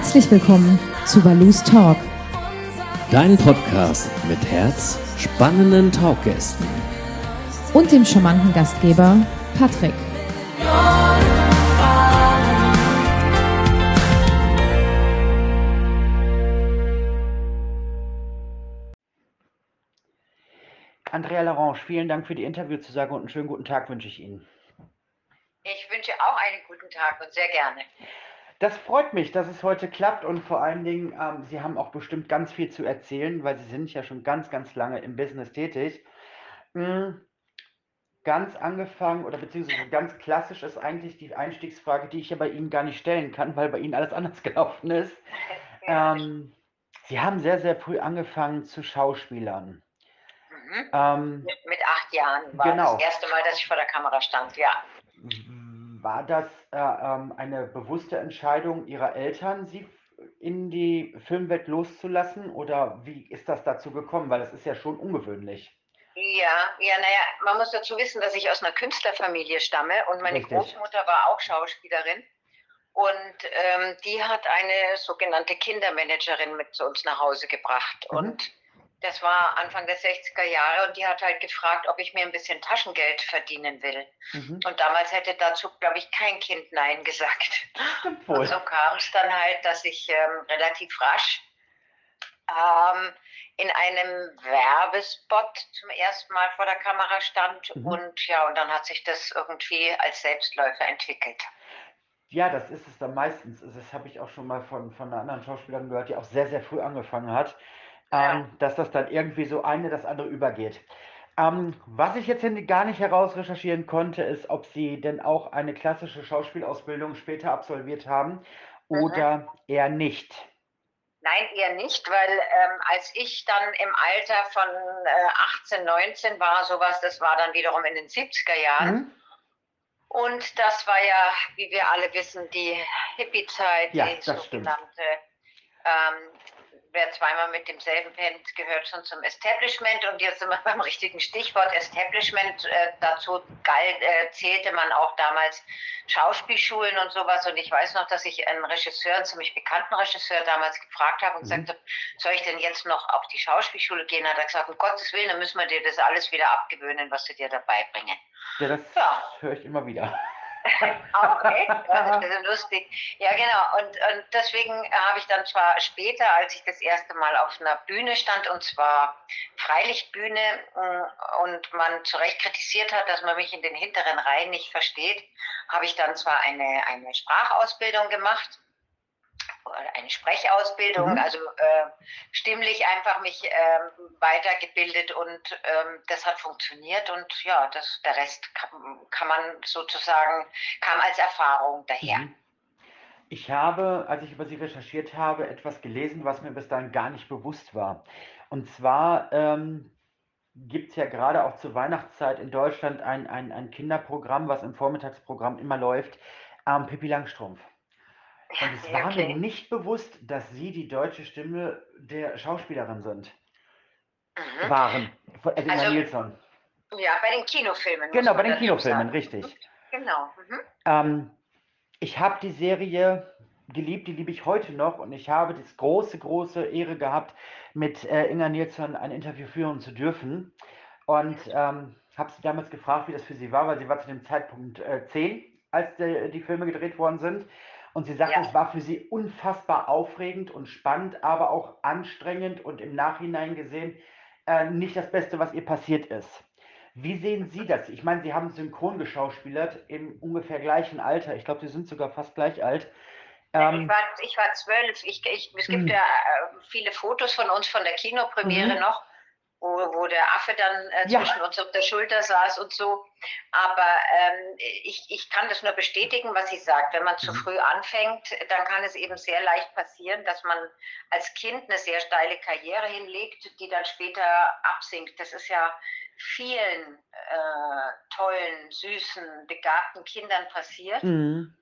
Herzlich willkommen zu Balus Talk. Dein Podcast mit Herz, spannenden Talkgästen und dem charmanten Gastgeber Patrick. Andrea Larange, vielen Dank für die Interviewzusage und einen schönen guten Tag wünsche ich Ihnen. Ich wünsche auch einen guten Tag und sehr gerne. Das freut mich, dass es heute klappt und vor allen Dingen, ähm, Sie haben auch bestimmt ganz viel zu erzählen, weil Sie sind ja schon ganz, ganz lange im Business tätig. Mhm. Ganz angefangen oder beziehungsweise ganz klassisch ist eigentlich die Einstiegsfrage, die ich ja bei Ihnen gar nicht stellen kann, weil bei Ihnen alles anders gelaufen ist. Ähm, Sie haben sehr, sehr früh angefangen zu Schauspielern. Mhm. Ähm, mit, mit, acht Jahren war genau. das erste Mal, dass ich vor der Kamera stand, ja. War das äh, ähm, eine bewusste Entscheidung Ihrer Eltern, Sie in die Filmwelt loszulassen? Oder wie ist das dazu gekommen? Weil das ist ja schon ungewöhnlich. Ja, ja, naja, man muss dazu wissen, dass ich aus einer Künstlerfamilie stamme und meine Richtig. Großmutter war auch Schauspielerin. Und ähm, die hat eine sogenannte Kindermanagerin mit zu uns nach Hause gebracht. Mhm. Und das war Anfang der 60er Jahre und die hat halt gefragt, ob ich mir ein bisschen Taschengeld verdienen will. Mhm. Und damals hätte dazu, glaube ich, kein Kind Nein gesagt. Und so kam es dann halt, dass ich ähm, relativ rasch ähm, in einem Werbespot zum ersten Mal vor der Kamera stand mhm. und ja, und dann hat sich das irgendwie als Selbstläufer entwickelt. Ja, das ist es dann meistens. Das habe ich auch schon mal von, von einer anderen Schauspielerin gehört, die auch sehr, sehr früh angefangen hat ähm, dass das dann irgendwie so eine das andere übergeht. Ähm, was ich jetzt gar nicht herausrecherchieren konnte, ist, ob Sie denn auch eine klassische Schauspielausbildung später absolviert haben mhm. oder mhm. eher nicht. Nein, eher nicht, weil ähm, als ich dann im Alter von äh, 18, 19 war, sowas, das war dann wiederum in den 70er Jahren. Mhm. Und das war ja, wie wir alle wissen, die Hippie-Zeit, ja, die sogenannte. Ähm, wer zweimal mit demselben pennt, gehört schon zum Establishment. Und jetzt sind wir beim richtigen Stichwort Establishment. Äh, dazu galt, äh, zählte man auch damals Schauspielschulen und sowas. Und ich weiß noch, dass ich einen Regisseur, einen ziemlich bekannten Regisseur damals gefragt habe und mhm. gesagt habe, soll ich denn jetzt noch auf die Schauspielschule gehen? Hat er gesagt, um Gottes Willen, dann müssen wir dir das alles wieder abgewöhnen, was sie dir dabei bringen. Ja, das ja. höre ich immer wieder. okay, das ist lustig. Ja, genau. Und, und deswegen habe ich dann zwar später, als ich das erste Mal auf einer Bühne stand, und zwar Freilichtbühne, mm, und man zu Recht kritisiert hat, dass man mich in den hinteren Reihen nicht versteht, habe ich dann zwar eine, eine Sprachausbildung gemacht eine Sprechausbildung, mhm. also äh, stimmlich einfach mich äh, weitergebildet und ähm, das hat funktioniert und ja, das, der Rest kann, kann man sozusagen, kam als Erfahrung daher. Mhm. Ich habe, als ich über Sie recherchiert habe, etwas gelesen, was mir bis dahin gar nicht bewusst war. Und zwar ähm, gibt es ja gerade auch zur Weihnachtszeit in Deutschland ein, ein, ein Kinderprogramm, was im Vormittagsprogramm immer läuft, ähm, Pippi Langstrumpf. Und es war okay. mir nicht bewusst, dass Sie die deutsche Stimme der Schauspielerin sind. Mhm. Waren. Also, also Nilsson. Ja, bei den Kinofilmen. Genau, bei den Kinofilmen, sagen. richtig. Genau. Mhm. Ähm, ich habe die Serie geliebt, die liebe ich heute noch und ich habe das große, große Ehre gehabt, mit äh, Inga Nilsson ein Interview führen zu dürfen. Und ähm, habe sie damals gefragt, wie das für sie war, weil sie war zu dem Zeitpunkt äh, 10, als die, die Filme gedreht worden sind. Und sie sagte, ja. es war für sie unfassbar aufregend und spannend, aber auch anstrengend und im Nachhinein gesehen äh, nicht das Beste, was ihr passiert ist. Wie sehen Sie das? Ich meine, Sie haben synchron geschauspielert im ungefähr gleichen Alter. Ich glaube, Sie sind sogar fast gleich alt. Ähm, ich, war, ich war zwölf. Ich, ich, es gibt hm. ja äh, viele Fotos von uns von der Kinopremiere mhm. noch wo, wo der Affe dann äh, zwischen ja. uns auf der Schulter saß und so. Aber ähm, ich, ich kann das nur bestätigen, was sie sagt. Wenn man zu mhm. früh anfängt, dann kann es eben sehr leicht passieren, dass man als Kind eine sehr steile Karriere hinlegt, die dann später absinkt. Das ist ja vielen äh, tollen, süßen, begabten Kindern passiert. Mhm.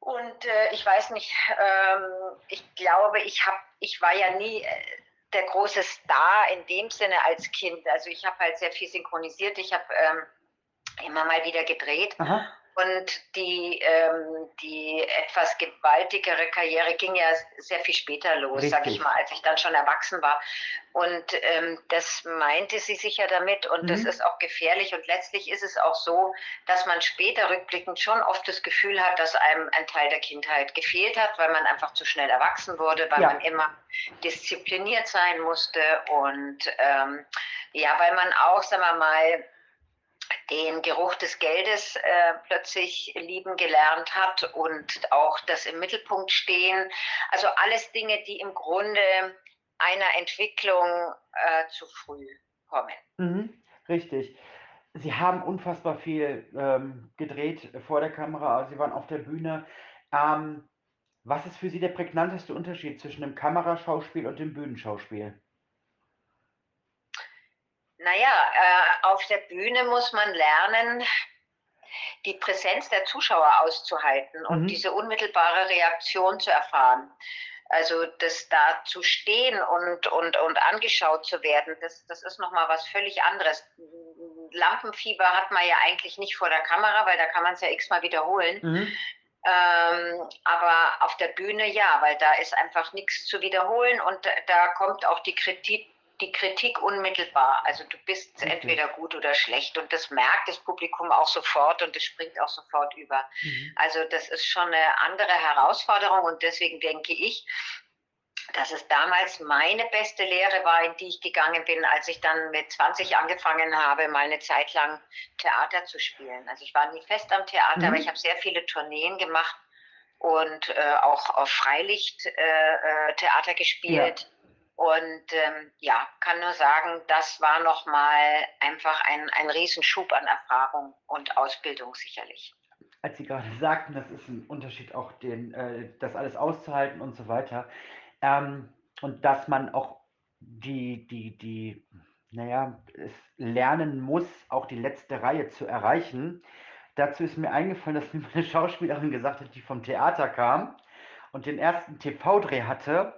Und äh, ich weiß nicht, ähm, ich glaube, ich, hab, ich war ja nie äh, der große Star in dem Sinne als Kind. Also ich habe halt sehr viel synchronisiert. Ich habe ähm, immer mal wieder gedreht. Aha. Und die, ähm, die etwas gewaltigere Karriere ging ja sehr viel später los, Richtig. sag ich mal, als ich dann schon erwachsen war. Und ähm, das meinte sie sicher damit und mhm. das ist auch gefährlich. Und letztlich ist es auch so, dass man später rückblickend schon oft das Gefühl hat, dass einem ein Teil der Kindheit gefehlt hat, weil man einfach zu schnell erwachsen wurde, weil ja. man immer diszipliniert sein musste und ähm, ja, weil man auch, sagen wir mal, den Geruch des Geldes äh, plötzlich lieben gelernt hat und auch das im Mittelpunkt stehen. Also alles Dinge, die im Grunde einer Entwicklung äh, zu früh kommen. Mhm, richtig. Sie haben unfassbar viel ähm, gedreht vor der Kamera, Sie waren auf der Bühne. Ähm, was ist für Sie der prägnanteste Unterschied zwischen dem Kameraschauspiel und dem Bühnenschauspiel? Naja, äh, auf der Bühne muss man lernen, die Präsenz der Zuschauer auszuhalten und mhm. diese unmittelbare Reaktion zu erfahren. Also das da zu stehen und, und, und angeschaut zu werden, das, das ist nochmal was völlig anderes. Lampenfieber hat man ja eigentlich nicht vor der Kamera, weil da kann man es ja x-mal wiederholen. Mhm. Ähm, aber auf der Bühne ja, weil da ist einfach nichts zu wiederholen und da kommt auch die Kritik, die Kritik unmittelbar. Also du bist okay. entweder gut oder schlecht und das merkt das Publikum auch sofort und es springt auch sofort über. Mhm. Also das ist schon eine andere Herausforderung und deswegen denke ich, dass es damals meine beste Lehre war, in die ich gegangen bin, als ich dann mit 20 angefangen habe, mal eine Zeit lang Theater zu spielen. Also ich war nie fest am Theater, mhm. aber ich habe sehr viele Tourneen gemacht und äh, auch auf Freilicht-Theater äh, äh gespielt. Ja. Und ähm, ja, kann nur sagen, das war nochmal einfach ein, ein Riesenschub an Erfahrung und Ausbildung sicherlich. Als Sie gerade sagten, das ist ein Unterschied auch, den, äh, das alles auszuhalten und so weiter. Ähm, und dass man auch die, die, die, naja, es lernen muss, auch die letzte Reihe zu erreichen. Dazu ist mir eingefallen, dass mir eine Schauspielerin gesagt hat, die vom Theater kam und den ersten TV-Dreh hatte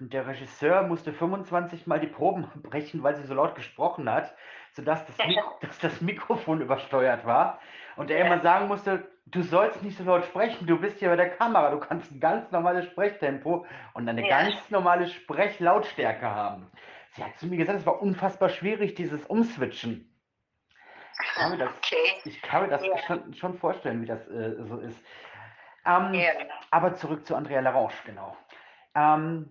und der Regisseur musste 25 Mal die Proben brechen, weil sie so laut gesprochen hat, sodass das, Mik dass das Mikrofon übersteuert war. Und er immer sagen musste, du sollst nicht so laut sprechen, du bist hier bei der Kamera, du kannst ein ganz normales Sprechtempo und eine ja. ganz normale Sprechlautstärke haben. Sie hat zu mir gesagt, es war unfassbar schwierig, dieses Umswitchen. Ich kann mir das, okay. ich kann mir das ja. schon, schon, vorstellen, wie das äh, so ist. Ähm, ja. Aber zurück zu Andrea Larange, genau. Ähm,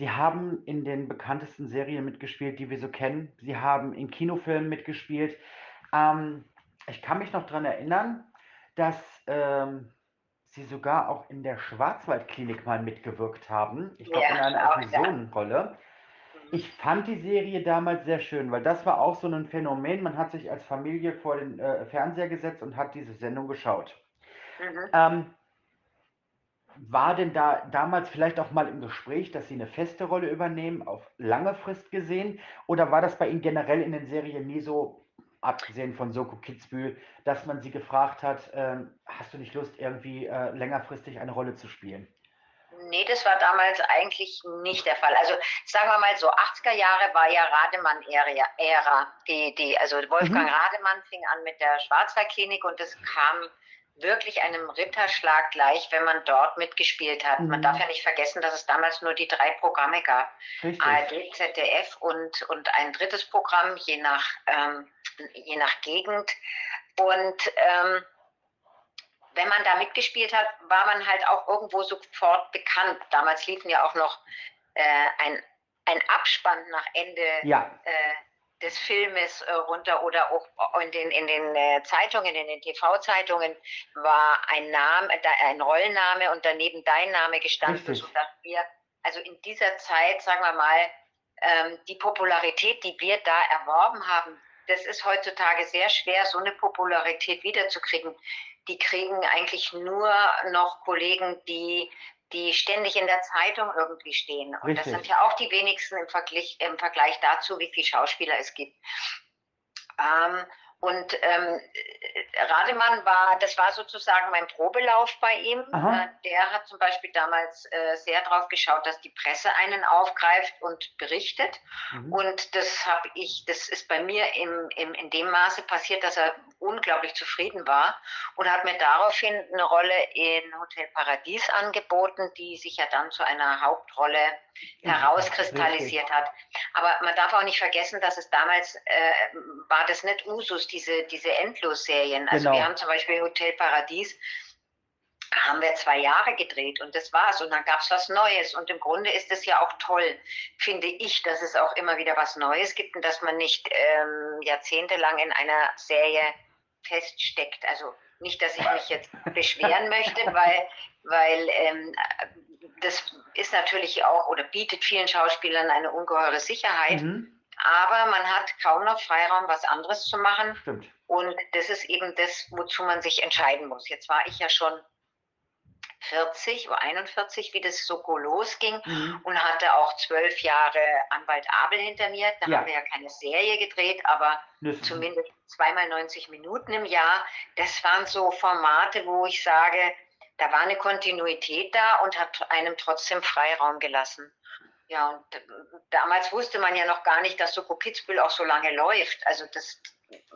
Sie haben in den bekanntesten Serien mitgespielt, die wir so kennen. Sie haben in Kinofilmen mitgespielt. Ähm, ich kann mich noch daran erinnern, dass ähm, Sie sogar auch in der Schwarzwaldklinik mal mitgewirkt haben. Ich glaube, ja, in einer Episodenrolle. Mhm. Ich fand die Serie damals sehr schön, weil das war auch so ein Phänomen. Man hat sich als Familie vor den äh, Fernseher gesetzt und hat diese Sendung geschaut. Mhm. Ähm, war denn da damals vielleicht auch mal im Gespräch, dass Sie eine feste Rolle übernehmen, auf lange Frist gesehen? Oder war das bei Ihnen generell in den Serien nie so, abgesehen von Soko Kitzbühel, dass man Sie gefragt hat, äh, hast du nicht Lust, irgendwie äh, längerfristig eine Rolle zu spielen? Nee, das war damals eigentlich nicht der Fall. Also sagen wir mal so, 80er Jahre war ja Rademann-Ära. Die, die, also Wolfgang mhm. Rademann fing an mit der Schwarzwaldklinik und es kam wirklich einem Ritterschlag gleich, wenn man dort mitgespielt hat. Mhm. Man darf ja nicht vergessen, dass es damals nur die drei Programme gab. Richtig. ARD, ZDF und, und ein drittes Programm, je nach, ähm, je nach Gegend. Und ähm, wenn man da mitgespielt hat, war man halt auch irgendwo sofort bekannt. Damals liefen ja auch noch äh, ein, ein Abspann nach Ende ja. äh, des Filmes äh, runter oder auch in den, in den äh, Zeitungen, in den TV-Zeitungen war ein Name, ein Rollenname und daneben dein Name gestanden, Richtig. sodass wir also in dieser Zeit, sagen wir mal, ähm, die Popularität, die wir da erworben haben, das ist heutzutage sehr schwer, so eine Popularität wiederzukriegen. Die kriegen eigentlich nur noch Kollegen, die die ständig in der Zeitung irgendwie stehen. Und Richtig. das sind ja auch die wenigsten im Vergleich, im Vergleich dazu, wie viele Schauspieler es gibt. Ähm, Und ähm, Rademann war, das war sozusagen mein Probelauf bei ihm. Aha. Äh, der hat zum Beispiel damals äh, sehr darauf geschaut, dass die Presse einen aufgreift und berichtet. Mhm. Und das habe ich, das ist bei mir im, im, in dem Maße passiert, dass er unglaublich zufrieden war und hat mir daraufhin eine Rolle in Hotel Paradies angeboten, die sich ja dann zu einer Hauptrolle herauskristallisiert hat. Aber man darf auch nicht vergessen, dass es damals äh, war das nicht Usus, diese, diese Endlosserien. Also genau. wir haben zum Beispiel Hotel Paradies, haben wir zwei Jahre gedreht und das war's. Und dann gab es was Neues. Und im Grunde ist es ja auch toll, finde ich, dass es auch immer wieder was Neues gibt und dass man nicht ähm, jahrzehntelang in einer Serie feststeckt. Also nicht, dass ich mich jetzt beschweren möchte, weil, weil ähm, das ist natürlich auch oder bietet vielen Schauspielern eine ungeheure Sicherheit. Mhm. Aber man hat kaum noch Freiraum, was anderes zu machen. Stimmt. Und das ist eben das, wozu man sich entscheiden muss. Jetzt war ich ja schon 40 oder 41, wie das Soko losging mhm. und hatte auch zwölf Jahre Anwalt Abel hinter mir. Da ja. haben wir ja keine Serie gedreht, aber Nüssen. zumindest zweimal 90 Minuten im Jahr. Das waren so Formate, wo ich sage, da war eine Kontinuität da und hat einem trotzdem Freiraum gelassen. Ja, und damals wusste man ja noch gar nicht, dass Soko Kitzbühel auch so lange läuft. Also das,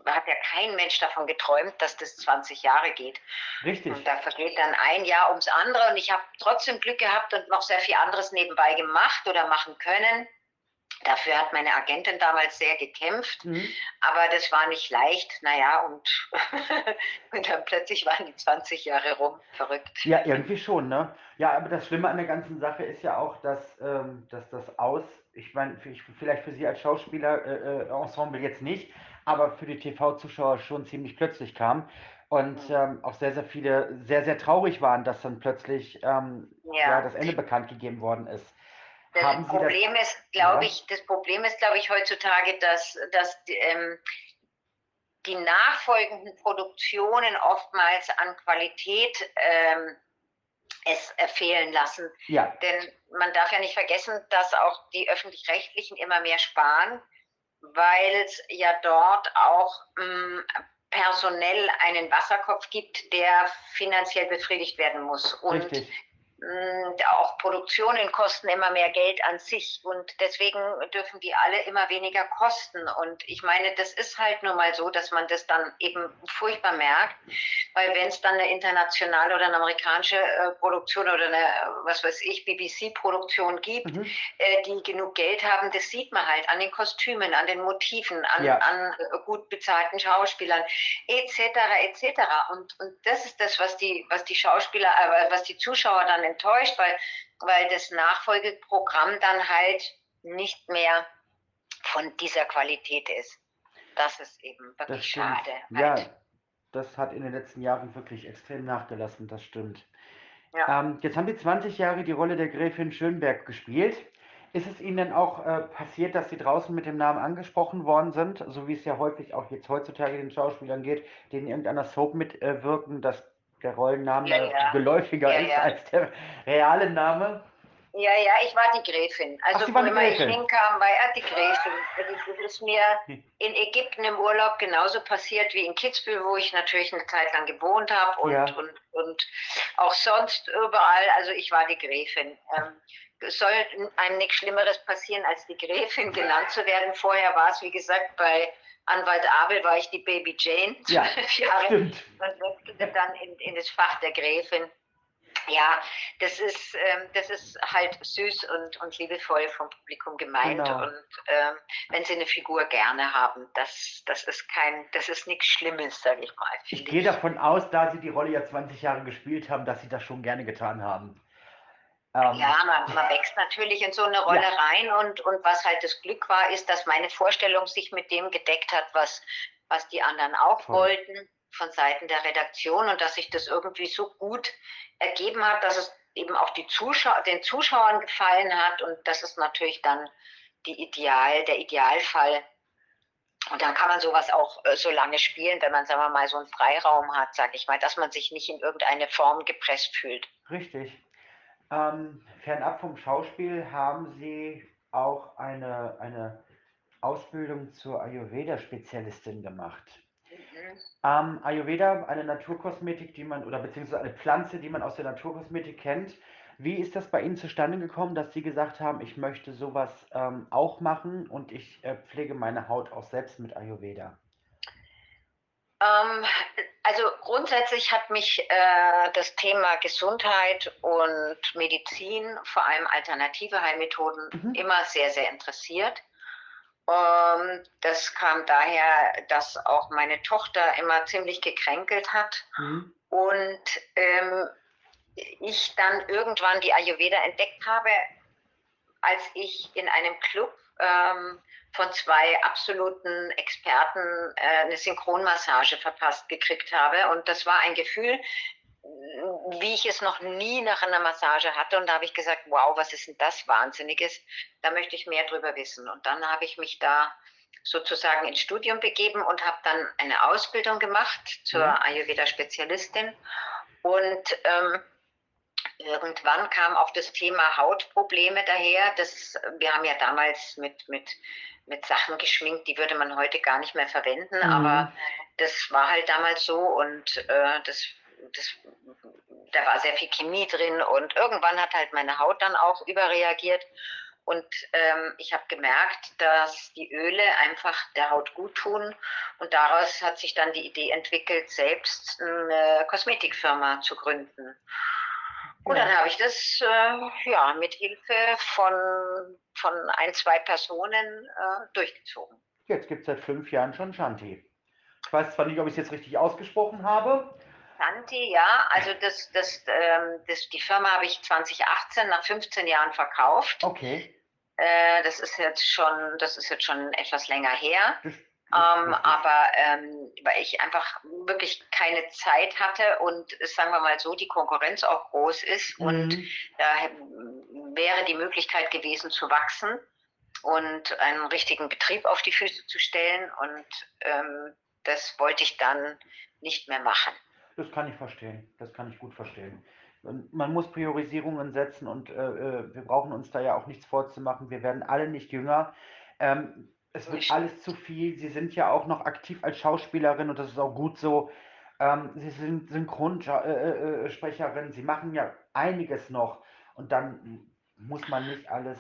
hat ja kein Mensch davon geträumt, dass das 20 Jahre geht. Richtig. Und da vergeht dann ein Jahr ums andere und ich habe trotzdem Glück gehabt und noch sehr viel anderes nebenbei gemacht oder machen können. Dafür hat meine Agentin damals sehr gekämpft, mhm. aber das war nicht leicht. Naja, und, und dann plötzlich waren die 20 Jahre rum. Verrückt. Ja, irgendwie schon, ne? Ja, aber das Schlimme an der ganzen Sache ist ja auch, dass, ähm, dass das Aus, ich meine, vielleicht für Sie als Schauspieler äh, äh, Ensemble jetzt nicht, aber für die TV-Zuschauer schon ziemlich plötzlich kam. Und mhm. ähm, auch sehr, sehr viele sehr, sehr traurig waren, dass dann plötzlich ähm, ja. ja. das Ende bekannt gegeben worden ist. Das Problem das, ist, glaube ja? ich, das Problem ist, glaube ich, heutzutage, dass, dass ähm, die nachfolgenden Produktionen oftmals an Qualität ähm, es fehlen lassen. Ja. Denn man darf ja nicht vergessen, dass auch die öffentlich-rechtlichen immer mehr sparen weil es ja dort auch mh, mm, personell einen Wasserkopf gibt, der finanziell befriedigt werden muss. Und Richtig. Auch Produktionen kosten immer mehr Geld an sich und deswegen dürfen die alle immer weniger kosten. Und ich meine, das ist halt nur mal so, dass man das dann eben furchtbar merkt, weil wenn es dann eine internationale oder eine amerikanische äh, Produktion oder eine, was weiß ich, BBC-Produktion gibt, mhm. äh, die genug Geld haben, das sieht man halt an den Kostümen, an den Motiven, an, ja. an äh, gut bezahlten Schauspielern, etc., etc. Und, und das ist das, was die, was die Schauspieler, äh, was die Zuschauer dann enttäuscht, weil, weil das Nachfolgeprogramm dann halt nicht mehr von dieser Qualität ist. Das ist eben wirklich schade. Halt. Ja, das hat in den letzten Jahren wirklich extrem nachgelassen, das stimmt. Ja. Ähm, jetzt haben Sie 20 Jahre die Rolle der Gräfin Schönberg gespielt. Ist es Ihnen denn auch äh, passiert, dass Sie draußen mit dem Namen angesprochen worden sind, so wie es ja häufig auch jetzt heutzutage den Schauspielern geht, die in irgendeiner Soap mitwirken, äh, dass der Rollenname ja, ja. geläufiger ja, ist als der reale Name. Ja, ja, ich war die Gräfin. Also Ach, wo immer ich hinkam, war er die Gräfin. Also das ist mir in Ägypten im Urlaub genauso passiert wie in Kitzbühel, wo ich natürlich eine Zeit lang gewohnt habe und, ja. und, und auch sonst überall. Also ich war die Gräfin. Ähm, soll einem nichts Schlimmeres passieren, als die Gräfin genannt zu werden. Vorher war es, wie gesagt, bei Anwalt Abel war ich die Baby Jane, ja, zwölf Jahre, stimmt. und wechselte dann in, in das Fach der Gräfin. Ja, das ist, ähm, das ist halt süß und, und liebevoll vom Publikum gemeint. Genau. Und ähm, wenn sie eine Figur gerne haben, das, das ist kein, das ist nichts Schlimmes, sage ich mal. Ich gehe davon aus, da sie die Rolle ja 20 Jahre gespielt haben, dass sie das schon gerne getan haben. Ähm, ja, man, man, wächst natürlich in so eine Rolle ja. rein und, und was halt das Glück war, ist, dass meine Vorstellung sich mit dem gedeckt hat, was, was die anderen auch Toll. wollten von Seiten der Redaktion und dass sich das irgendwie so gut ergeben hat, dass es eben auch die Zuschauer, den Zuschauern gefallen hat und das ist natürlich dann die Ideal, der Idealfall. Und dann kann man sowas auch äh, so lange spielen, wenn man, sagen wir mal, so einen Freiraum hat, sag ich mal, dass man sich nicht in irgendeine Form gepresst fühlt. Richtig. Ähm, fernab vom Schauspiel haben Sie auch eine, eine Ausbildung zur Ayurveda-Spezialistin gemacht. Ähm, Ayurveda, eine Naturkosmetik, die man, oder beziehungsweise eine Pflanze, die man aus der Naturkosmetik kennt. Wie ist das bei Ihnen zustande gekommen, dass Sie gesagt haben, ich möchte sowas ähm, auch machen und ich äh, pflege meine Haut auch selbst mit Ayurveda? Ähm, also grundsätzlich hat mich äh, das Thema Gesundheit und Medizin, vor allem alternative Heilmethoden, mhm. immer sehr, sehr interessiert. Ähm, das kam daher, dass auch meine Tochter immer ziemlich gekränkelt hat. Mhm. Und ähm, ich dann irgendwann die Ayurveda entdeckt habe, als ich in einem Club ähm, von zwei absoluten Experten äh, eine Synchronmassage verpasst gekriegt habe. Und das war ein Gefühl, wie ich es noch nie nach einer Massage hatte. Und da habe ich gesagt, wow, was ist denn das Wahnsinniges? Da möchte ich mehr drüber wissen. Und dann habe ich mich da sozusagen ins Studium begeben und habe dann eine Ausbildung gemacht zur mhm. Ayurveda-Spezialistin. Und ähm, irgendwann kam auch das Thema Hautprobleme daher. Das, wir haben ja damals mit, mit, mit Sachen geschminkt, die würde man heute gar nicht mehr verwenden, mhm. aber das war halt damals so und äh, das, das, da war sehr viel Chemie drin und irgendwann hat halt meine Haut dann auch überreagiert. Und ähm, ich habe gemerkt, dass die Öle einfach der Haut gut tun. Und daraus hat sich dann die Idee entwickelt, selbst eine Kosmetikfirma zu gründen. Und dann habe ich das äh, ja, mit Hilfe von, von ein, zwei Personen äh, durchgezogen. Jetzt gibt es seit fünf Jahren schon Shanti. Ich weiß zwar nicht, ob ich es jetzt richtig ausgesprochen habe. Shanti, ja. Also das, das, ähm, das, die Firma habe ich 2018 nach 15 Jahren verkauft. Okay. Äh, das ist jetzt schon, das ist jetzt schon etwas länger her. Das ähm, aber ähm, weil ich einfach wirklich keine Zeit hatte und sagen wir mal so, die Konkurrenz auch groß ist mhm. und da wäre die Möglichkeit gewesen zu wachsen und einen richtigen Betrieb auf die Füße zu stellen und ähm, das wollte ich dann nicht mehr machen. Das kann ich verstehen, das kann ich gut verstehen. Man muss Priorisierungen setzen und äh, äh, wir brauchen uns da ja auch nichts vorzumachen. Wir werden alle nicht jünger. Ähm, es wird alles zu viel. Sie sind ja auch noch aktiv als Schauspielerin und das ist auch gut so. Ähm, Sie sind Synchronsprecherin, Sie machen ja einiges noch und dann muss man nicht alles.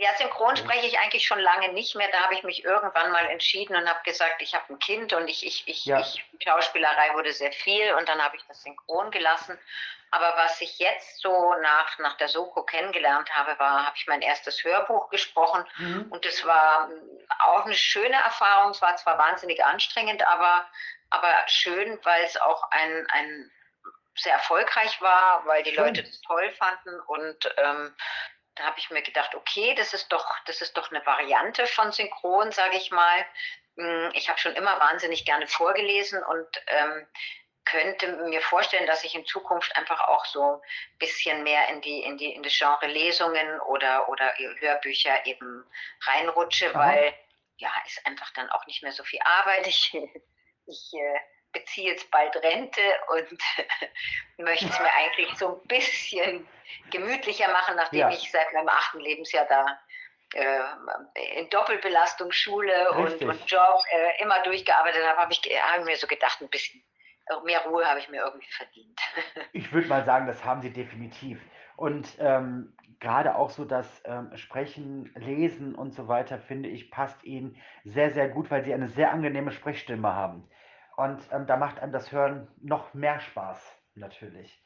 Ja, synchron spreche ich eigentlich schon lange nicht mehr. Da habe ich mich irgendwann mal entschieden und habe gesagt, ich habe ein Kind und ich, ich, ich, ja. ich, Schauspielerei wurde sehr viel und dann habe ich das synchron gelassen. Aber was ich jetzt so nach, nach der Soko kennengelernt habe, war, habe ich mein erstes Hörbuch gesprochen. Mhm. Und das war auch eine schöne Erfahrung. Es war zwar wahnsinnig anstrengend, aber, aber schön, weil es auch ein, ein sehr erfolgreich war, weil die. Leute das toll fanden. Und ähm, da habe ich mir gedacht, okay, das ist doch, das ist doch eine Variante von Synchron, sage ich mal. Hm, ich habe schon immer wahnsinnig gerne vorgelesen und ähm, könnte mir vorstellen, dass ich in Zukunft einfach auch so ein bisschen mehr in die, in die, in das Genre Lesungen oder, oder Hörbücher eben reinrutsche, Aha. weil ja, ist einfach dann auch nicht mehr so viel Arbeit. Ich, ich äh, beziehe jetzt bald Rente und möchte es mir eigentlich so ein bisschen gemütlicher machen, nachdem ja. ich seit meinem achten Lebensjahr da äh, in Doppelbelastung Schule und, und, Job äh, immer durchgearbeitet habe, habe ich, hab ich mir so gedacht, ein bisschen mehr Ruhe habe ich mir irgendwie verdient. ich würde mal sagen, das haben Sie definitiv. Und ähm, gerade auch so das ähm, Sprechen, Lesen und so weiter, finde ich, passt Ihnen sehr, sehr gut, weil Sie eine sehr angenehme Sprechstimme haben. Und ähm, da macht einem das Hören noch mehr Spaß, natürlich.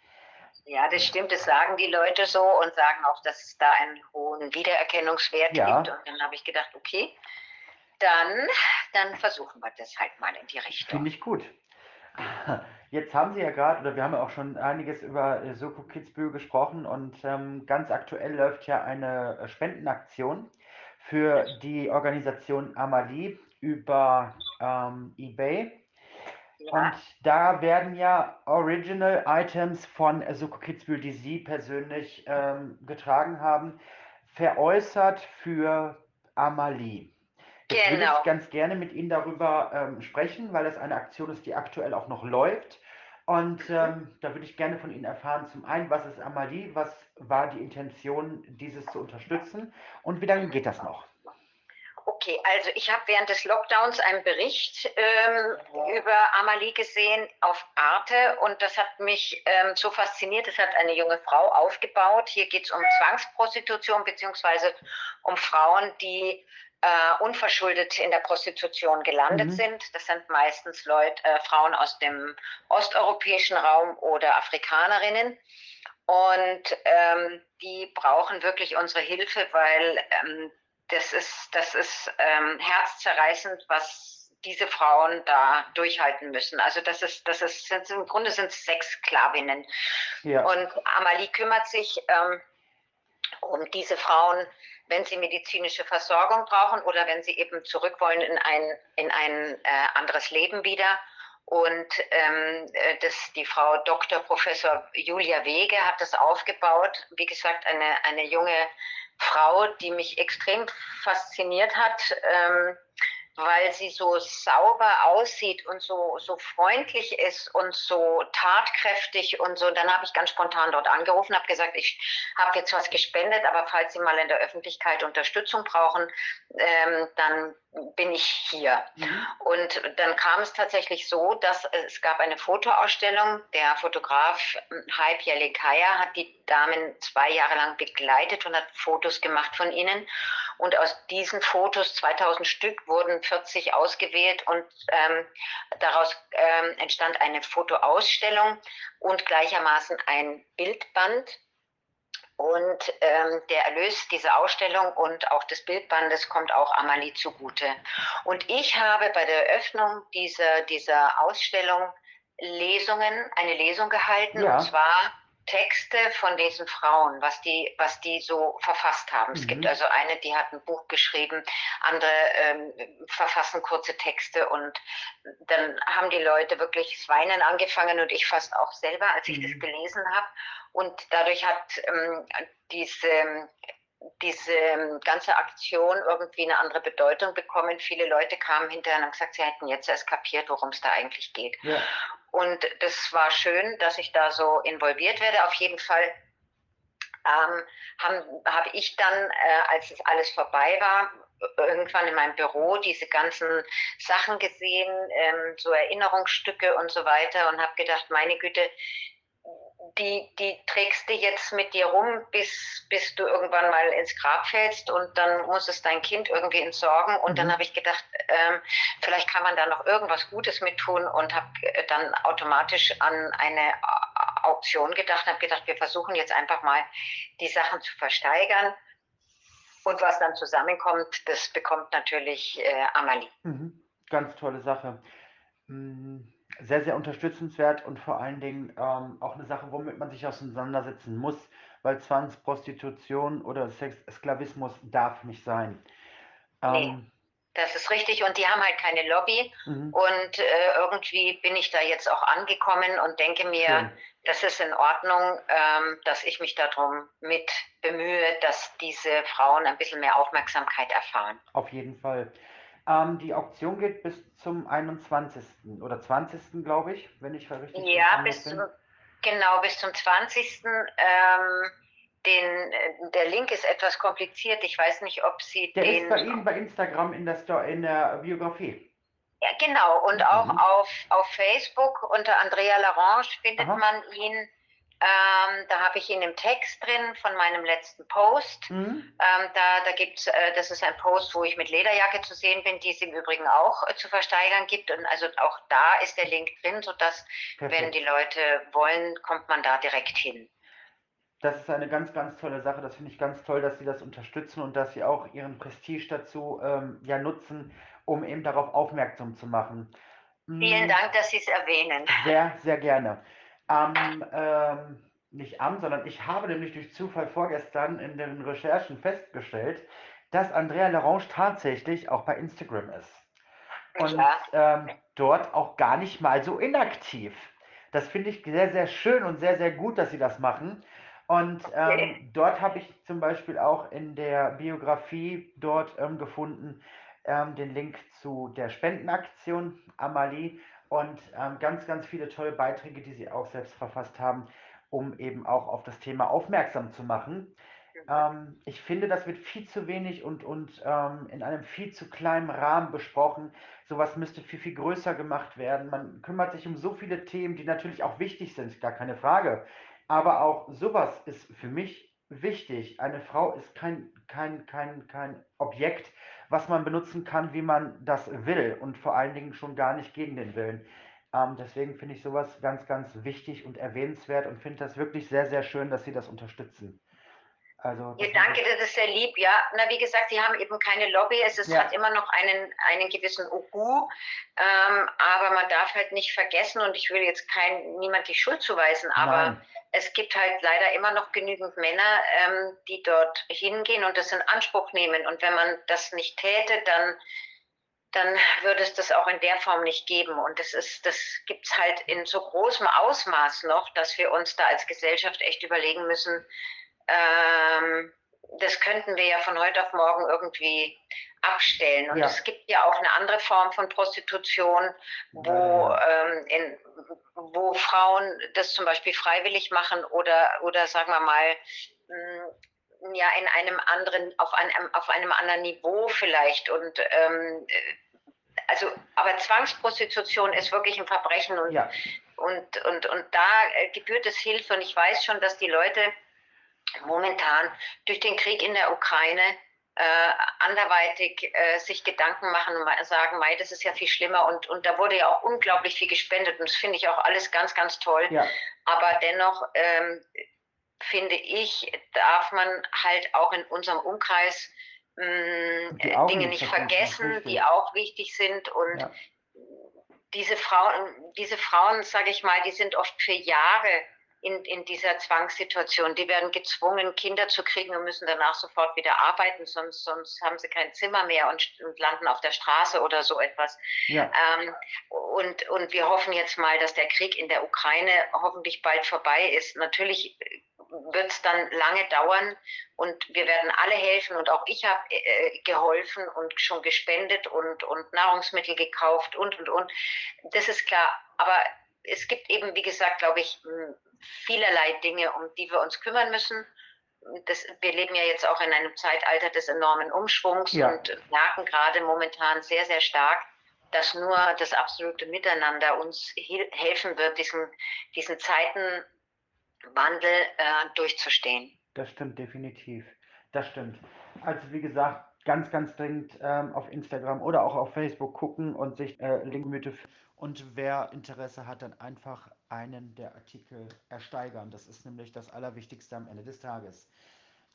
Ja, das stimmt, das sagen die Leute so und sagen auch, dass es da einen hohen Wiedererkennungswert ja. gibt. Und dann habe ich gedacht, okay, dann, dann versuchen wir das halt mal in die Richtung. Finde ich gut. Jetzt haben Sie ja gerade, oder wir haben ja auch schon einiges über äh, Soko Kitzbühel gesprochen und ähm, ganz aktuell läuft ja eine äh, Spendenaktion für die Organisation Amalie über ähm, eBay. Ja. Und da werden ja Original Items von Soko Kitzbühel, die Sie persönlich ähm, getragen haben, veräußert für Amalie. Jetzt würde ich ganz gerne mit Ihnen darüber ähm, sprechen, weil es eine Aktion ist, die aktuell auch noch läuft. Und ähm, da würde ich gerne von Ihnen erfahren, zum einen, was ist Amalie, was war die Intention, dieses zu unterstützen und wie lange geht das noch? Okay, also ich habe während des Lockdowns einen Bericht ähm, über Amalie gesehen auf Arte und das hat mich ähm, so fasziniert. Es hat eine junge Frau aufgebaut. Hier geht es um Zwangsprostitution beziehungsweise um Frauen, die äh, unverschuldet in der Prostitution gelandet mhm. sind. Das sind meistens Leute, äh, Frauen aus dem osteuropäischen Raum oder Afrikanerinnen. Und ähm, die brauchen wirklich unsere Hilfe, weil ähm, das ist, das ist ähm, herzzerreißend, was diese Frauen da durchhalten müssen. Also das ist, das ist, im Grunde sind es sechs Sklavinnen. Ja. Und Amalie kümmert sich ähm, um diese Frauen, wenn sie medizinische Versorgung brauchen oder wenn sie eben zurück wollen in ein, in ein äh, anderes Leben wieder. Und ähm, äh, das, die Frau Dr. Professor Julia Wege hat das aufgebaut. Wie gesagt, eine, eine junge Frau, die mich extrem fasziniert hat. Ähm, weil sie so sauber aussieht und so, so freundlich ist und so tatkräftig und so. Dann habe ich ganz spontan dort angerufen, habe gesagt, ich habe jetzt was gespendet, aber falls Sie mal in der Öffentlichkeit Unterstützung brauchen, ähm, dann bin ich hier. Mhm. Und dann kam es tatsächlich so, dass es gab eine Fotoausstellung. Der Fotograf Hype Jelikaya hat die Damen zwei Jahre lang begleitet und hat Fotos gemacht von ihnen. Und aus diesen Fotos, 2000 Stück, wurden 40 ausgewählt und ähm, daraus ähm, entstand eine Fotoausstellung und gleichermaßen ein Bildband und ähm, der Erlös dieser Ausstellung und auch des Bildbandes kommt auch Amalie zugute. Und ich habe bei der Eröffnung dieser, dieser Ausstellung Lesungen, eine Lesung gehalten, ja. und zwar Texte von diesen Frauen, was die, was die so verfasst haben. Mhm. Es gibt mhm. also eine, die hat ein Buch geschrieben, andere ähm, verfassen kurze Texte und dann haben die Leute wirklich das Weinen angefangen und ich fast auch selber, als ich mhm. das gelesen habe. Und dadurch hat ähm, diese, diese ganze Aktion irgendwie eine andere Bedeutung bekommen. Viele Leute kamen hinterher und haben gesagt, sie hätten jetzt erst kapiert, worum es da eigentlich geht. Ja. Und das war schön, dass ich da so involviert werde. Auf jeden Fall ähm, habe hab ich dann, äh, als es alles vorbei war, irgendwann in meinem Büro diese ganzen Sachen gesehen, ähm, so Erinnerungsstücke und so weiter und habe gedacht, meine Güte, die, die trägst du jetzt mit dir rum, bis, bis du irgendwann mal ins Grab fällst und dann muss es dein Kind irgendwie entsorgen. Und mhm. dann habe ich gedacht, ähm, vielleicht kann man da noch irgendwas Gutes mit tun und habe äh, dann automatisch an eine Auktion gedacht und habe gedacht, wir versuchen jetzt einfach mal die Sachen zu versteigern. Und was dann zusammenkommt, das bekommt natürlich äh, Amalie. Mhm. Ganz tolle Sache. Mhm sehr, sehr unterstützenswert und vor allen Dingen ähm, auch eine Sache, womit man sich auseinandersetzen muss, weil Zwangsprostitution oder Sexsklavismus darf nicht sein. Ähm, nee, das ist richtig und die haben halt keine Lobby mhm. und äh, irgendwie bin ich da jetzt auch angekommen und denke mir, Schön. das ist in Ordnung, ähm, dass ich mich darum mit bemühe, dass diese Frauen ein bisschen mehr Aufmerksamkeit erfahren. Auf jeden Fall. Ähm, die Auktion geht bis zum 21. oder 20. glaube ich, wenn ich richtig Ja, bis bin. Zum, genau, bis zum 20. Ähm, den, äh, der Link ist etwas kompliziert. Ich weiß nicht, ob Sie der den. Der ist bei Ihnen bei Instagram in der, Sto in der Biografie. Ja, genau. Und auch mhm. auf, auf Facebook unter Andrea Larange findet Aha. man ihn. Ähm, da habe ich ihn im Text drin von meinem letzten Post. Mhm. Ähm, da da gibt es, äh, das ist ein Post, wo ich mit Lederjacke zu sehen bin, die es im Übrigen auch äh, zu versteigern gibt. Und also auch da ist der Link drin, sodass, Perfekt. wenn die Leute wollen, kommt man da direkt hin. Das ist eine ganz, ganz tolle Sache. Das finde ich ganz toll, dass Sie das unterstützen und dass Sie auch Ihren Prestige dazu ähm, ja nutzen, um eben darauf aufmerksam zu machen. Vielen hm. Dank, dass Sie es erwähnen. Sehr, sehr gerne am, ähm, nicht am, sondern ich habe nämlich durch Zufall vorgestern in den Recherchen festgestellt, dass Andrea Larange tatsächlich auch bei Instagram ist. Und ähm, dort auch gar nicht mal so inaktiv. Das finde ich sehr, sehr schön und sehr, sehr gut, dass sie das machen. Und ähm, dort habe ich zum Beispiel auch in der Biografie dort ähm, gefunden ähm, den Link zu der Spendenaktion Amalie und ähm, ganz, ganz viele tolle Beiträge, die sie auch selbst verfasst haben, um eben auch auf das Thema aufmerksam zu machen. Ähm, ich finde, das wird viel zu wenig und, und ähm, in einem viel zu kleinen Rahmen besprochen. Sowas müsste viel, viel größer gemacht werden. Man kümmert sich um so viele Themen, die natürlich auch wichtig sind, gar keine Frage. Aber auch sowas ist für mich wichtig. Eine Frau ist kein, kein, kein, kein Objekt, was man benutzen kann, wie man das will und vor allen Dingen schon gar nicht gegen den Willen. Ähm, deswegen finde ich sowas ganz, ganz wichtig und erwähnenswert und finde das wirklich sehr, sehr schön, dass Sie das unterstützen. Also, ja, danke, das ist sehr lieb. Ja, na, wie gesagt, Sie haben eben keine Lobby. Es ist, ja. hat immer noch einen, einen gewissen Ogu, ähm, aber man darf halt nicht vergessen, und ich will jetzt kein, niemand die Schuld zuweisen, aber Nein. Es gibt halt leider immer noch genügend Männer, ähm, die dort hingehen und das in Anspruch nehmen. Und wenn man das nicht täte, dann dann würde es das auch in der Form nicht geben. Und das das gibt es halt in so großem Ausmaß noch, dass wir uns da als Gesellschaft echt überlegen müssen, ähm, das könnten wir ja von heute auf morgen irgendwie abstellen. Und ja. es gibt ja auch eine andere Form von Prostitution, wo, ähm, in, wo Frauen das zum Beispiel freiwillig machen oder, oder sagen wir mal, mh, hm, ja, in einem anderen, auf einem, auf einem anderen Niveau vielleicht. Und ähm, also, aber Zwangsprostitution ist wirklich ein Verbrechen und, ja. und, und, und da gebührt es Hilfe. Und ich weiß schon, dass die Leute momentan durch den Krieg in der Ukraine äh, anderweitig äh, sich Gedanken machen und sagen, Mai, das ist ja viel schlimmer und, und da wurde ja auch unglaublich viel gespendet und das finde ich auch alles ganz, ganz toll. Ja. Aber dennoch ähm, finde ich, darf man halt auch in unserem Umkreis mh, mm, Dinge nicht vergessen, die auch wichtig sind und ja. diese Frauen, diese Frauen, sage ich mal, die sind oft für Jahre in, in dieser Zwangssituation. Die werden gezwungen, Kinder zu kriegen und müssen danach sofort wieder arbeiten, sonst, sonst haben sie kein Zimmer mehr und, und landen auf der Straße oder so etwas. Ja. Ähm, und, und wir hoffen jetzt mal, dass der Krieg in der Ukraine hoffentlich bald vorbei ist. Natürlich wird es dann lange dauern und wir werden alle helfen und auch ich habe äh, geholfen und schon gespendet und, und Nahrungsmittel gekauft und, und, und. Das ist klar. Aber es gibt eben, wie gesagt, glaube ich, vielerlei Dinge, um die wir uns kümmern müssen. Das, wir leben ja jetzt auch in einem Zeitalter des enormen Umschwungs ja. und merken gerade momentan sehr, sehr stark, dass nur das absolute Miteinander uns helfen wird, diesen, diesen Zeitenwandel äh, durchzustehen. Das stimmt definitiv. Das stimmt. Also wie gesagt, ganz, ganz dringend ähm, auf Instagram oder auch auf Facebook gucken und sich äh, Linkmythe und wer Interesse hat, dann einfach einen der Artikel ersteigern. Das ist nämlich das Allerwichtigste am Ende des Tages.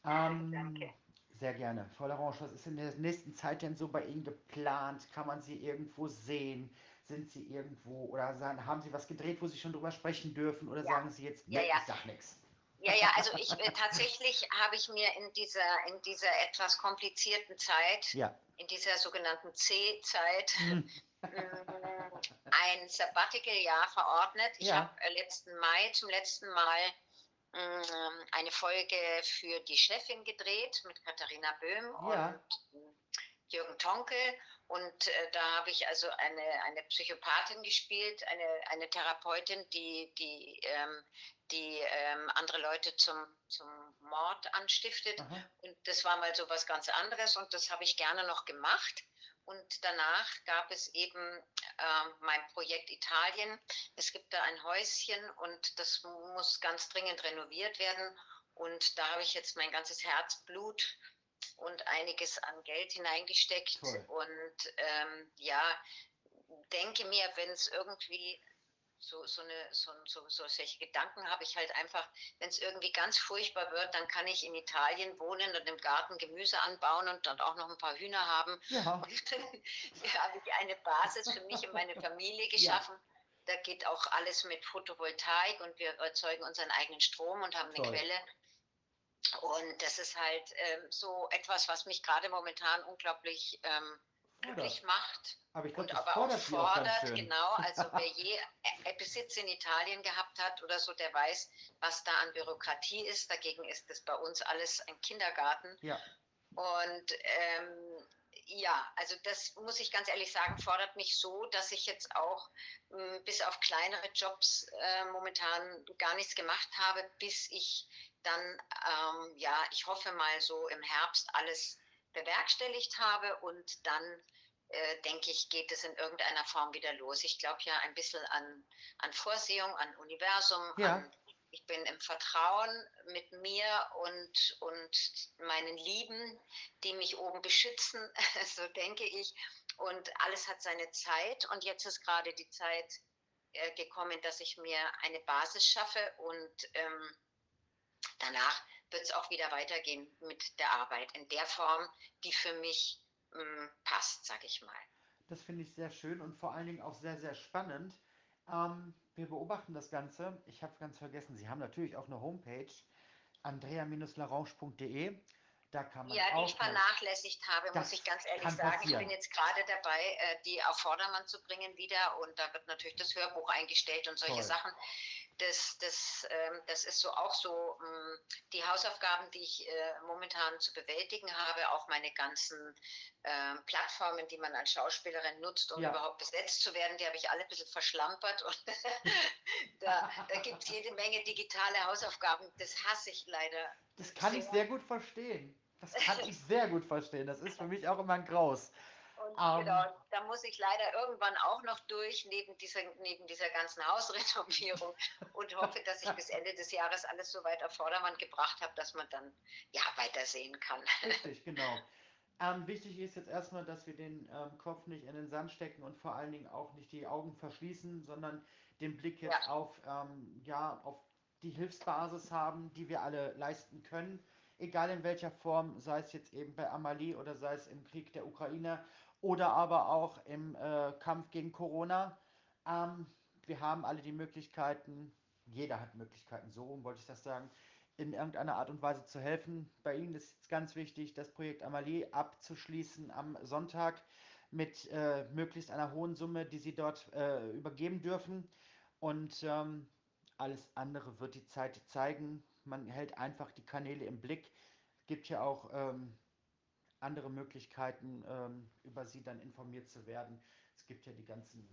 Ähm, Danke. Sehr gerne. Frau Larange, was ist in der nächsten Zeit denn so bei Ihnen geplant? Kann man Sie irgendwo sehen? Sind Sie irgendwo oder sagen, haben Sie was gedreht, wo Sie schon drüber sprechen dürfen? Oder ja. sagen Sie jetzt, ja, ja. ich sag nichts? Ja, ja, also ich äh, tatsächlich habe ich mir in dieser, in dieser etwas komplizierten Zeit, ja. in dieser sogenannten C-Zeit, hm. Ein Sabbatical-Jahr verordnet. Ich ja. habe äh, letzten Mai zum letzten Mal ähm, eine Folge für die Chefin gedreht mit Katharina Böhm ja. und ähm, Jürgen Tonkel. Und äh, da habe ich also eine, eine Psychopathin gespielt, eine, eine Therapeutin, die, die, ähm, die ähm, andere Leute zum, zum Mord anstiftet. Aha. Und das war mal so was ganz anderes und das habe ich gerne noch gemacht. Und danach gab es eben äh, mein Projekt Italien. Es gibt da ein Häuschen und das muss ganz dringend renoviert werden. Und da habe ich jetzt mein ganzes Herzblut und einiges an Geld hineingesteckt. Toll. Und ähm, ja, denke mir, wenn es irgendwie so, so, eine, so, so, so solche Gedanken habe ich halt einfach, wenn es irgendwie ganz furchtbar wird, dann kann ich in Italien wohnen und im Garten Gemüse anbauen und dann auch noch ein paar Hühner haben. Ja. Und dann habe ich eine Basis für mich und meine Familie geschaffen. Ja. Da geht auch alles mit Photovoltaik und wir erzeugen unseren eigenen Strom und haben eine Toll. Quelle. Und das ist halt ähm, so etwas, was mich gerade momentan unglaublich ähm, glücklich macht. Aber glaube, das aber fordert, auch fordert genau. Also wer je Besitz in Italien gehabt hat oder so, der weiß, was da an Bürokratie ist. Dagegen ist das bei uns alles ein Kindergarten. Ja. Und ähm, ja, also das muss ich ganz ehrlich sagen, fordert mich so, dass ich jetzt auch mh, bis auf kleinere Jobs äh, momentan gar nichts gemacht habe, bis ich dann, ähm, ja, ich hoffe mal so im Herbst alles bewerkstelligt habe und dann äh, denke ich, geht es in irgendeiner Form wieder los. Ich glaube ja ein bisschen an, an Vorsehung, an Universum, Ja. an, ich bin im Vertrauen mit mir und, und meinen Lieben, die mich oben beschützen, so denke ich. Und alles hat seine Zeit und jetzt ist gerade die Zeit äh, gekommen, dass ich mir eine Basis schaffe und ähm, danach wird es auch wieder weitergehen mit der Arbeit in der Form, die für mich mh, passt, sag ich mal. Das finde ich sehr schön und vor allen Dingen auch sehr, sehr spannend. Ähm, wir beobachten das Ganze. Ich habe ganz vergessen, Sie haben natürlich auch eine Homepage, andrea-larange.de. Da kann man Ja, die ich vernachlässigt habe, Das muss ich ganz ehrlich sagen. Ich passieren. bin jetzt gerade dabei, äh, die auf Vordermann zu bringen wieder und da wird natürlich das Hörbuch eingestellt und solche Toll. Sachen. Das, das, ähm, das ist so auch so mh, die Hausaufgaben, die ich äh, momentan zu bewältigen habe, auch meine ganzen ähm, Plattformen, die man als Schauspielerin nutzt, um Ja. überhaupt besetzt zu werden, die habe ich alle ein bisschen verschlampert und da, da gibt es jede Menge digitale Hausaufgaben. Das hasse ich leider. Das kann ich sehr gut verstehen. Das kann ich sehr gut verstehen. Das ist für mich auch immer ein Graus. Und Ähm. genau, da muss ich leider irgendwann auch noch durch, neben dieser, neben dieser ganzen Hausrenovierung und hoffe, dass ich bis Ende des Jahres alles so weit auf Vordermann gebracht habe, dass man dann ja weitersehen kann. Richtig, genau. Ähm, wichtig ist jetzt erstmal, dass wir den ähm, Kopf nicht in den Sand stecken und vor allen Dingen auch nicht die Augen verschließen, sondern den Blick jetzt Ja. auf, ähm, ja, auf die Hilfsbasis haben, die wir alle leisten können. Egal in welcher Form, sei es jetzt eben bei Amalie oder sei es im Krieg der Ukraine oder aber auch im äh, Kampf gegen Corona. Ähm, wir haben alle die Möglichkeiten, jeder hat Möglichkeiten, so wollte ich das sagen, in irgendeiner Art und Weise zu helfen. Bei Ihnen ist es ganz wichtig, das Projekt Amalie abzuschließen am Sonntag mit äh, möglichst einer hohen Summe, die Sie dort äh, übergeben dürfen. Und ähm, alles andere wird die Zeit zeigen. Man hält einfach die Kanäle im Blick. Es gibt ja auch ähm, andere Möglichkeiten, ähm, über sie dann informiert zu werden. Es gibt ja die ganzen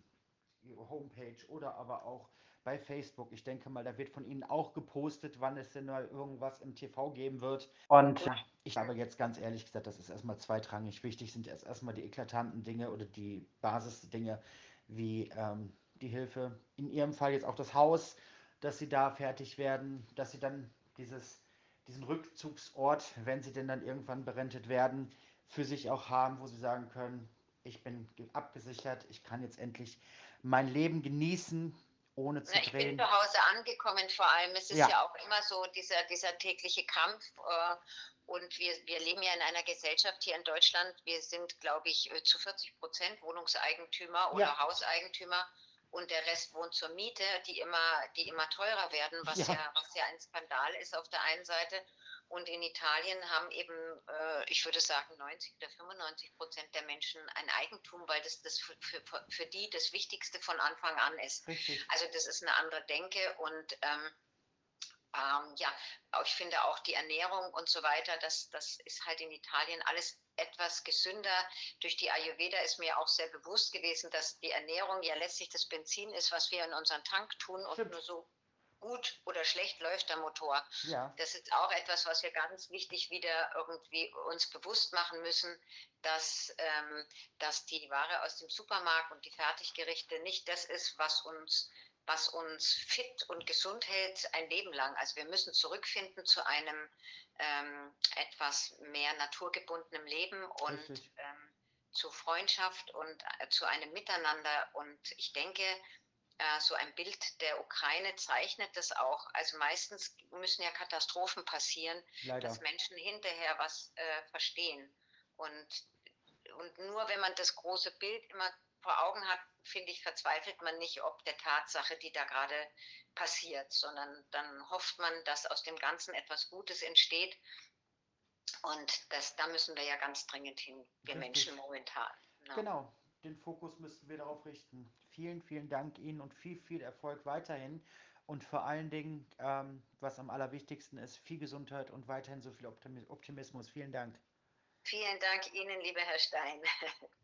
Homepage oder aber auch bei Facebook. Ich denke mal, da wird von Ihnen auch gepostet, wann es denn mal irgendwas im TV geben wird. Und ich habe jetzt ganz ehrlich gesagt, das ist erstmal zweitrangig. Wichtig sind erst erstmal die eklatanten Dinge oder die Basisdinge wie ähm, die Hilfe. In Ihrem Fall jetzt auch das Haus, dass Sie da fertig werden, dass Sie dann dieses, diesen Rückzugsort, wenn Sie denn dann irgendwann berentet werden, für sich auch haben, wo Sie sagen können, ich bin ge- abgesichert, ich kann jetzt endlich mein Leben genießen, ohne zu Na, ich bin drehen. zu Hause angekommen, vor allem. Es ist Ja. ja, auch immer so dieser, dieser tägliche Kampf. Äh, und wir, wir leben ja in einer Gesellschaft hier in Deutschland. Wir sind, glaube ich, äh, zu 40 Prozent Wohnungseigentümer oder Ja. Hauseigentümer. Und der Rest wohnt zur Miete, die immer, die immer teurer werden, was Ja. ja. was ja ein Skandal ist auf der einen Seite. Und in Italien haben eben, äh, ich würde sagen, 90 oder 95 Prozent der Menschen ein Eigentum, weil das, das für, für, für die das Wichtigste von Anfang an ist. Richtig. Also das ist eine andere Denke und ähm, ähm, ja, ich finde auch die Ernährung und so weiter, das, das ist halt in Italien alles etwas gesünder. Durch die Ayurveda ist mir auch sehr bewusst gewesen, dass die Ernährung ja letztlich das Benzin ist, was wir in unseren Tank tun und Stimmt. nur so gut oder schlecht läuft der Motor. Ja, Das ist auch etwas, was wir ganz wichtig wieder irgendwie uns bewusst machen müssen, dass, ähm, dass die Ware aus dem Supermarkt und die Fertiggerichte nicht das ist, was uns, was uns fit und gesund hält ein Leben lang. Also wir müssen zurückfinden zu einem ähm, etwas mehr naturgebundenem Leben und ähm, zu Freundschaft und äh, zu einem Miteinander. Und ich denke, äh, so ein Bild der Ukraine zeichnet das auch. Also meistens müssen ja Katastrophen passieren, leider. dass Menschen hinterher was äh, verstehen. Und, und nur wenn man das große Bild immer vor Augen hat, finde ich, verzweifelt man nicht ob der Tatsache, die da gerade passiert, sondern dann hofft man, dass aus dem Ganzen etwas Gutes entsteht. Und das, da müssen wir ja ganz dringend hin, wir Richtig. Menschen momentan. ne? Genau, den Fokus müssten wir darauf richten. Vielen, vielen Dank Ihnen und viel, viel Erfolg weiterhin. Und vor allen Dingen, ähm, was am allerwichtigsten ist, viel Gesundheit und weiterhin so viel Optimi- Optimismus. Vielen Dank. Vielen Dank Ihnen, lieber Herr Stein.